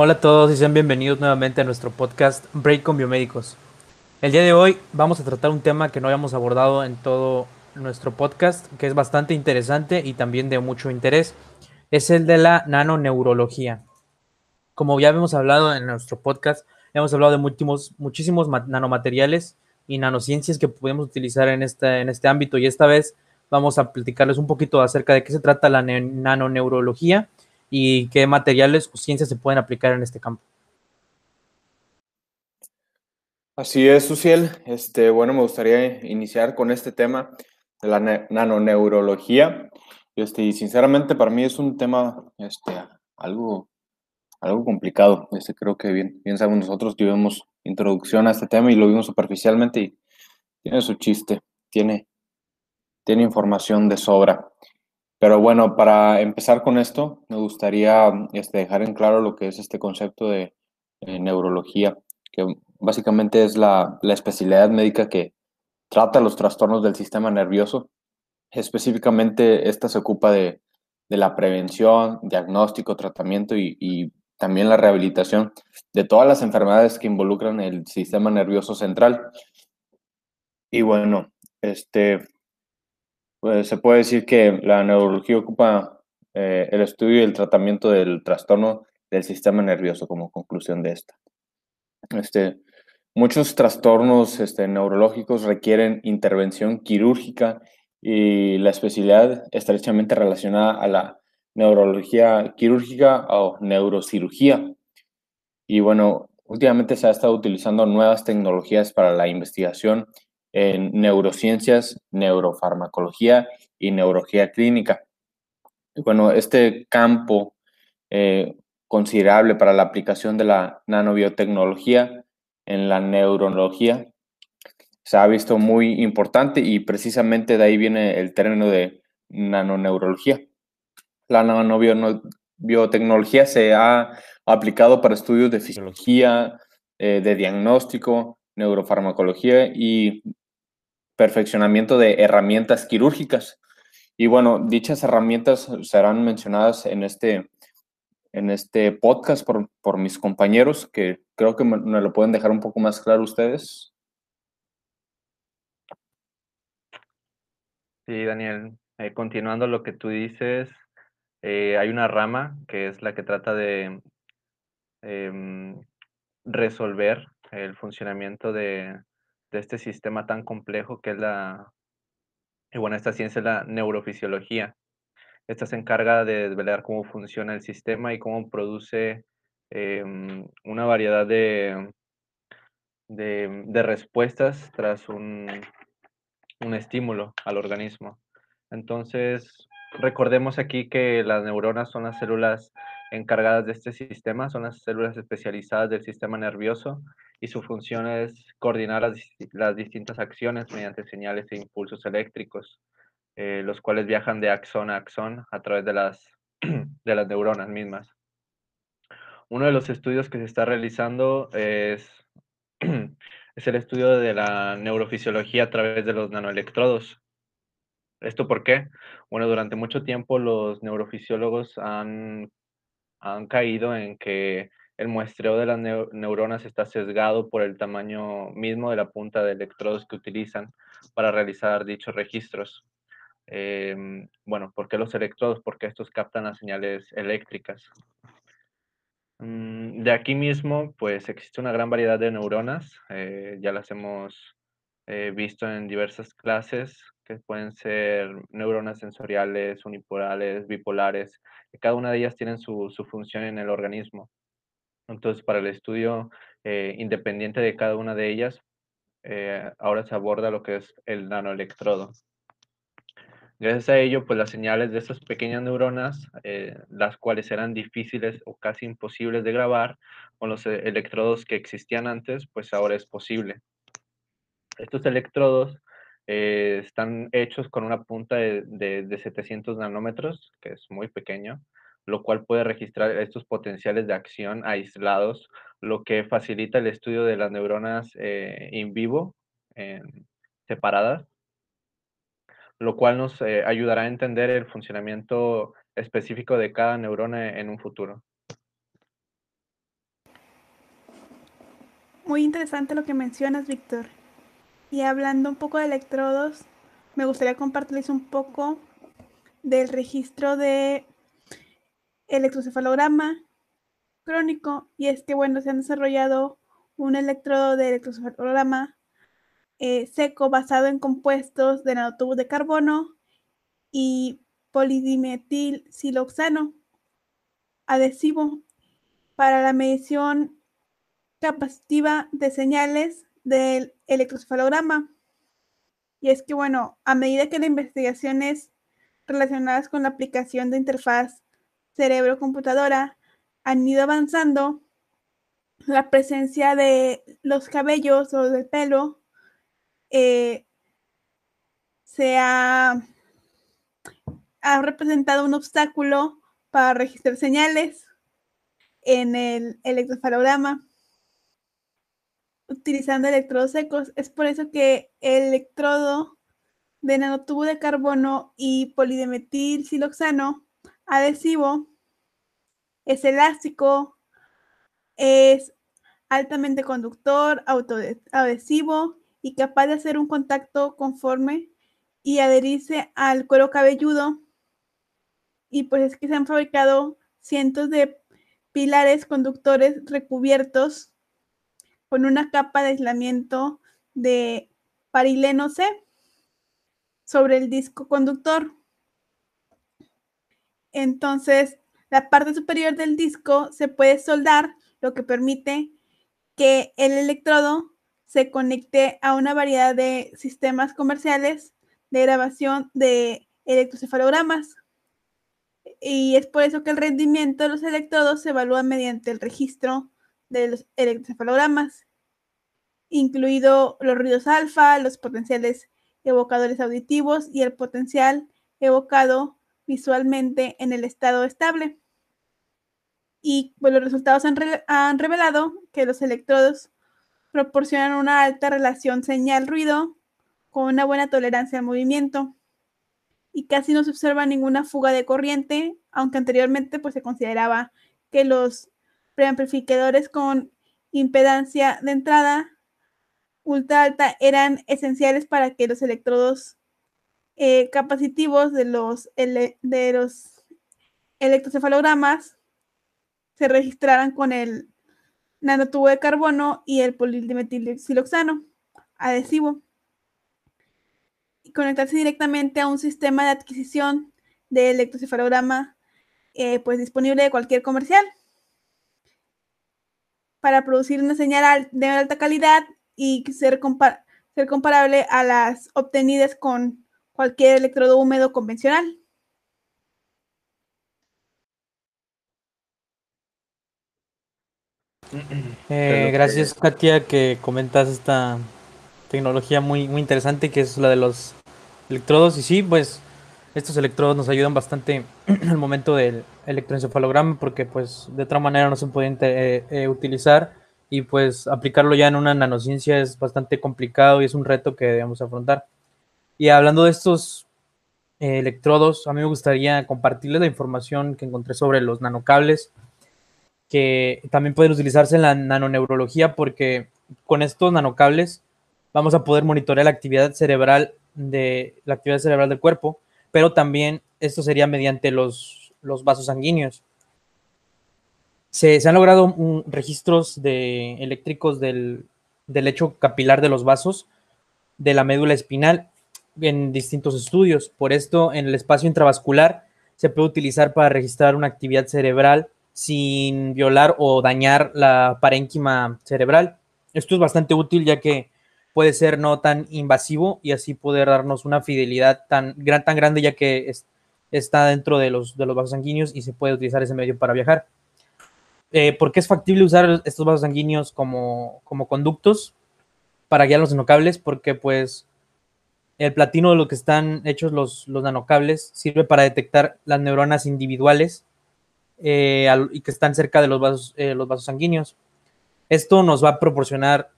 Hola a todos y sean bienvenidos nuevamente a nuestro podcast Break con Biomédicos. El día de hoy vamos a tratar un tema que no habíamos abordado en todo nuestro podcast, que es bastante interesante y también de mucho interés. Es el de la nanoneurología. Como ya habíamos hablado en nuestro podcast, hemos hablado de muchísimos, muchísimos nanomateriales y nanociencias que podemos utilizar en este, en este ámbito y esta vez vamos a platicarles un poquito acerca de qué se trata la nanoneurología y qué materiales o ciencias se pueden aplicar en este campo. Así es, Suciel. Este, bueno, me gustaría iniciar con este tema de la nanoneurología. Este, y sinceramente para mí es un tema este, algo, algo complicado. Este, creo que bien, bien sabemos nosotros que vimos introducción a este tema y lo vimos superficialmente y tiene su chiste, tiene, tiene información de sobra. Pero bueno, para empezar con esto, me gustaría este, dejar en claro lo que es este concepto de eh, neurología, que básicamente es la, la, especialidad médica que trata los trastornos del sistema nervioso. Específicamente, esta se ocupa de, de la prevención, diagnóstico, tratamiento y, y, también la rehabilitación de todas las enfermedades que involucran el sistema nervioso central. Y bueno, este, pues se puede decir que la neurología ocupa eh, el estudio y el tratamiento del trastorno del sistema nervioso como conclusión de esta. Este, muchos trastornos este, neurológicos requieren intervención quirúrgica y la especialidad estrechamente relacionada a la neurología quirúrgica o neurocirugía. Y bueno, últimamente se ha estado utilizando nuevas tecnologías para la investigación en neurociencias, neurofarmacología y neurología clínica. bueno, este campo eh, considerable para la aplicación de la nanobiotecnología en la neurología se ha visto muy importante y precisamente de ahí viene el término de nanoneurología. La nanobiotecnología se ha aplicado para estudios de fisiología, eh, de diagnóstico, neurofarmacología y perfeccionamiento de herramientas quirúrgicas. Y bueno, dichas herramientas serán mencionadas en este, en este podcast por, por mis compañeros, que creo que me, lo pueden dejar un poco más claro ustedes. Sí, Daniel, eh, continuando lo que tú dices, eh, hay una rama que es la que trata de em, resolver el funcionamiento de, de este sistema tan complejo que es la, y bueno, esta ciencia es la neurofisiología. Esta se encarga de desvelar cómo funciona el sistema y cómo produce em, una variedad de, de, respuestas tras un, un estímulo al organismo. Entonces, recordemos aquí que las neuronas son las células encargadas de este sistema, son las células especializadas del sistema nervioso y su función es coordinar las, distintas acciones mediante señales e impulsos eléctricos, eh, los cuales viajan de axón a axón a través de las, de las neuronas mismas. Uno de los estudios que se está realizando es, es el estudio de la neurofisiología a través de los nanoelectrodos. ¿Esto por qué? Bueno, durante mucho tiempo los neurofisiólogos han, han caído en que el muestreo de las neuronas está sesgado por el tamaño mismo de la punta de electrodos que utilizan para realizar dichos registros. Em, bueno, ¿por qué los electrodos? Porque estos captan las señales eléctricas. Mm, de aquí mismo, pues existe una gran variedad de neuronas, eh, ya las hemos eh, visto en diversas clases, que pueden ser neuronas sensoriales, unipolares, bipolares, cada una de ellas tiene su función en el organismo. Entonces, para el estudio eh, independiente de cada una de ellas, eh, ahora se aborda lo que es el nanoelectrodo. Gracias a ello, pues las señales de estas pequeñas neuronas, eh, las cuales eran difíciles o casi imposibles de grabar con los electrodos que existían antes, pues ahora es posible. Estos electrodos están hechos con una punta de, de 700 nanómetros, que es muy pequeño, lo cual puede registrar estos potenciales de acción aislados, lo que facilita el estudio de las neuronas eh, in vivo, separadas, lo cual nos eh, ayudará a entender el funcionamiento específico de cada neurona en un futuro. muy interesante lo que mencionas, Víctor. Y hablando un poco de electrodos, me gustaría compartirles un poco del registro de electrocefalograma crónico. Y es que, bueno, se han desarrollado un electrodo de electrocefalograma eh, seco basado en compuestos de nanotubos de carbono y polidimetil siloxano adhesivo para la medición capacitiva de señales del electrocefalograma. Y es que, bueno, a medida que las investigaciones relacionadas con la aplicación de interfaz cerebro-computadora han ido avanzando, la presencia de los cabellos o del pelo eh, se ha, ha representado un obstáculo para registrar señales en el electrofalograma utilizando electrodos secos. Es por eso que el electrodo de nanotubo de carbono y polidemetil siloxano adhesivo es elástico, es altamente conductor, autoadhesivo y capaz de hacer un contacto conforme y adherirse al cuero cabelludo. Y pues es que se han fabricado cientos de pilares conductores recubiertos con una capa de aislamiento de parileno C sobre el disco conductor. Entonces, la parte superior del disco se puede soldar, lo que permite que el electrodo se conecte a una variedad de sistemas comerciales de grabación de electrocefalogramas. Y es por eso que el rendimiento de los electrodos se evalúa mediante el registro de los electrocefalogramas, incluido los ruidos alfa, los potenciales evocadores auditivos y el potencial evocado visualmente en el estado estable. Y pues, los resultados han, han revelado que los electrodos proporcionan una alta relación señal-ruido con una buena tolerancia al movimiento y casi no se observa ninguna fuga de corriente, aunque anteriormente pues, se consideraba que los preamplificadores con impedancia de entrada ultra alta eran esenciales para que los electrodos eh, capacitivos de los, de los electrocefalogramas se registraran con el nanotubo de carbono y el siloxano adhesivo y conectarse directamente a un sistema de adquisición de electrocefalograma eh, pues disponible de cualquier comercial para producir una señal de alta calidad y ser, ser comparable a las obtenidas con cualquier electrodo húmedo convencional. Eh, gracias Katia que comentas esta tecnología muy, muy interesante que es la de los electrodos y sí, pues estos electrodos nos ayudan bastante en el momento del electroencefalograma porque pues de otra manera no se pueden eh, eh, utilizar y pues aplicarlo ya en una nanociencia es bastante complicado y es un reto que debemos afrontar. Y hablando de estos eh, electrodos, a mí me gustaría compartirles la información que encontré sobre los nanocables, que también pueden utilizarse en la nanoneurología porque con estos nanocables vamos a poder monitorear la actividad cerebral de la actividad cerebral del cuerpo pero también esto sería mediante los, los vasos sanguíneos. Se, han logrado registros de, eléctricos del, del lecho capilar de los vasos de la médula espinal en distintos estudios. Por esto, en el espacio intravascular se puede utilizar para registrar una actividad cerebral sin violar o dañar la parénquima cerebral. Esto es bastante útil ya que puede ser no tan invasivo y así poder darnos una fidelidad tan, gran, tan grande ya que está dentro de los, de los vasos sanguíneos y se puede utilizar ese medio para viajar. Eh, ¿Por qué es factible usar estos vasos sanguíneos como, como conductos para guiar los nanocables? Porque pues el platino de lo que están hechos los, nanocables sirve para detectar las neuronas individuales eh, y que están cerca de los vasos, eh, los vasos sanguíneos. Esto nos va a proporcionar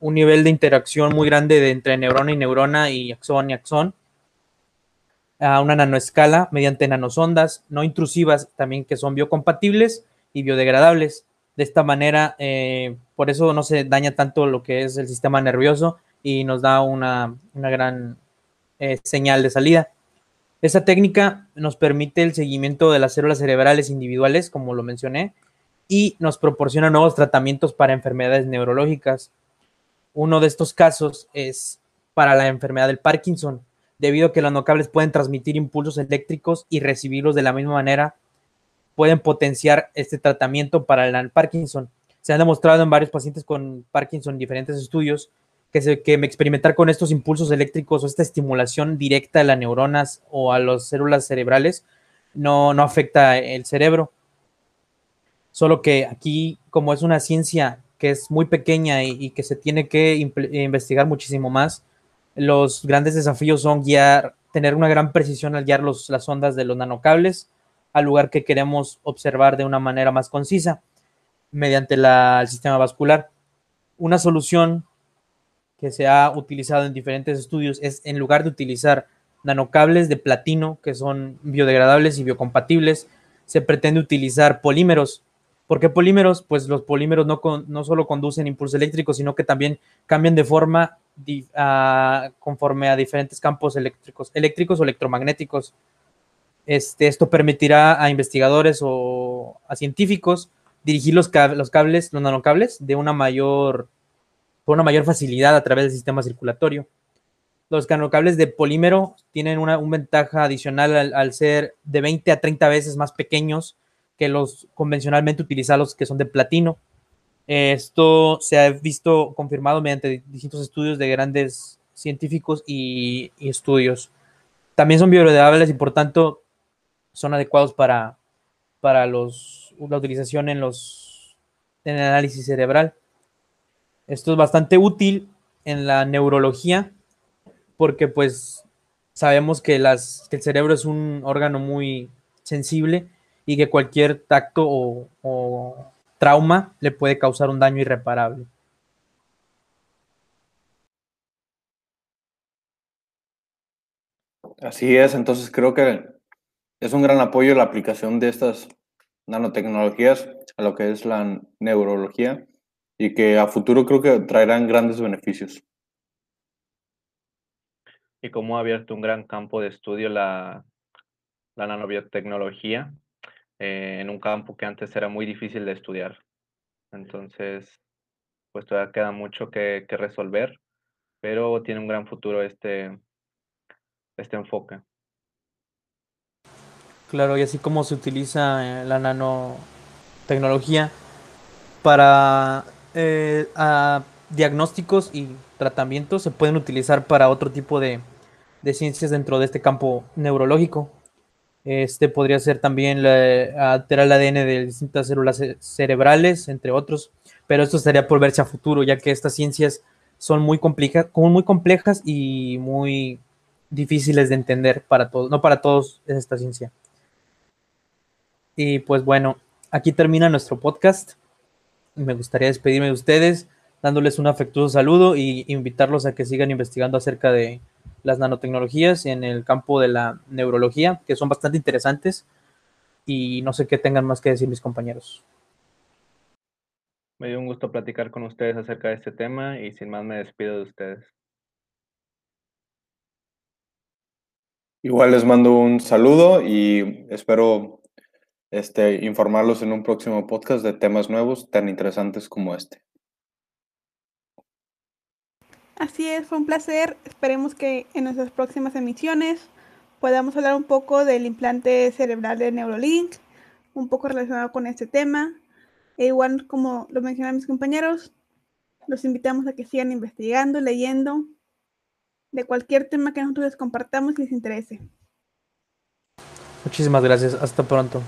un nivel de interacción muy grande de entre neurona y neurona y axón y axón a una nanoescala mediante nanosondas no intrusivas también que son biocompatibles y biodegradables. De esta manera, eh, por eso no se daña tanto lo que es el sistema nervioso y nos da una, gran eh, señal de salida. Esta técnica nos permite el seguimiento de las células cerebrales individuales, como lo mencioné, y nos proporciona nuevos tratamientos para enfermedades neurológicas. Uno de estos casos es para la enfermedad del Parkinson, debido a que los nocables pueden transmitir impulsos eléctricos y recibirlos de la misma manera, pueden potenciar este tratamiento para el Parkinson. Se han demostrado en varios pacientes con Parkinson en diferentes estudios que, se, que experimentar con estos impulsos eléctricos o esta estimulación directa a las neuronas o a las células cerebrales no, no afecta el cerebro. Solo que aquí, como es una ciencia que es muy pequeña y que se tiene que investigar muchísimo más, los grandes desafíos son guiar, tener una gran precisión al guiar las ondas de los nanocables al lugar que queremos observar de una manera más concisa mediante el sistema vascular. Una solución que se ha utilizado en diferentes estudios es en lugar de utilizar nanocables de platino que son biodegradables y biocompatibles, se pretende utilizar polímeros. ¿Por qué polímeros? Pues los polímeros no, no solo conducen impulsos eléctricos, sino que también cambian de forma conforme a diferentes campos eléctricos, eléctricos o electromagnéticos. Este, esto permitirá a investigadores o a científicos dirigir los cables, los nanocables, de una mayor, por una mayor facilidad a través del sistema circulatorio. Los nanocables de polímero tienen una, ventaja adicional al, ser de 20 a 30 veces más pequeños que los convencionalmente utilizados que son de platino. Esto se ha visto confirmado mediante distintos estudios de grandes científicos y, estudios. También son biodegradables y por tanto son adecuados para, para los, la utilización en, los, en el análisis cerebral. Esto es bastante útil en la neurología porque pues sabemos que, el cerebro es un órgano muy sensible y que cualquier tacto o trauma le puede causar un daño irreparable. Así es, entonces creo que es un gran apoyo la aplicación de estas nanotecnologías a lo que es la neurología y que a futuro creo que traerán grandes beneficios. Y cómo ha abierto un gran campo de estudio la, la nanobiotecnología eh, en un campo que antes era muy difícil de estudiar. Entonces, pues todavía queda mucho que, resolver, pero tiene un gran futuro este, este enfoque. Claro, y así como se utiliza eh, la nanotecnología para eh, diagnósticos y tratamientos, se pueden utilizar para otro tipo de ciencias dentro de este campo neurológico. Este podría ser también alterar el ADN de distintas células cerebrales, entre otros, pero esto estaría por verse a futuro, ya que estas ciencias son muy, muy complejas y muy difíciles de entender para todos, no para todos es esta ciencia. Y pues bueno, aquí termina nuestro podcast. Me gustaría despedirme de ustedes, dándoles un afectuoso saludo y invitarlos a que sigan investigando acerca de, las nanotecnologías en el campo de la neurología, que son bastante interesantes y no sé qué tengan más que decir mis compañeros. Me dio un gusto platicar con ustedes acerca de este tema y sin más me despido de ustedes. Igual les mando un saludo y espero este, informarlos en un próximo podcast de temas nuevos tan interesantes como este. Así es, fue un placer. Esperemos que en nuestras próximas emisiones podamos hablar un poco del implante cerebral de Neurolink, un poco relacionado con este tema. E igual, como lo mencionan mis compañeros, los invitamos a que sigan investigando, leyendo de cualquier tema que nosotros les compartamos y les interese. Muchísimas gracias. Hasta pronto.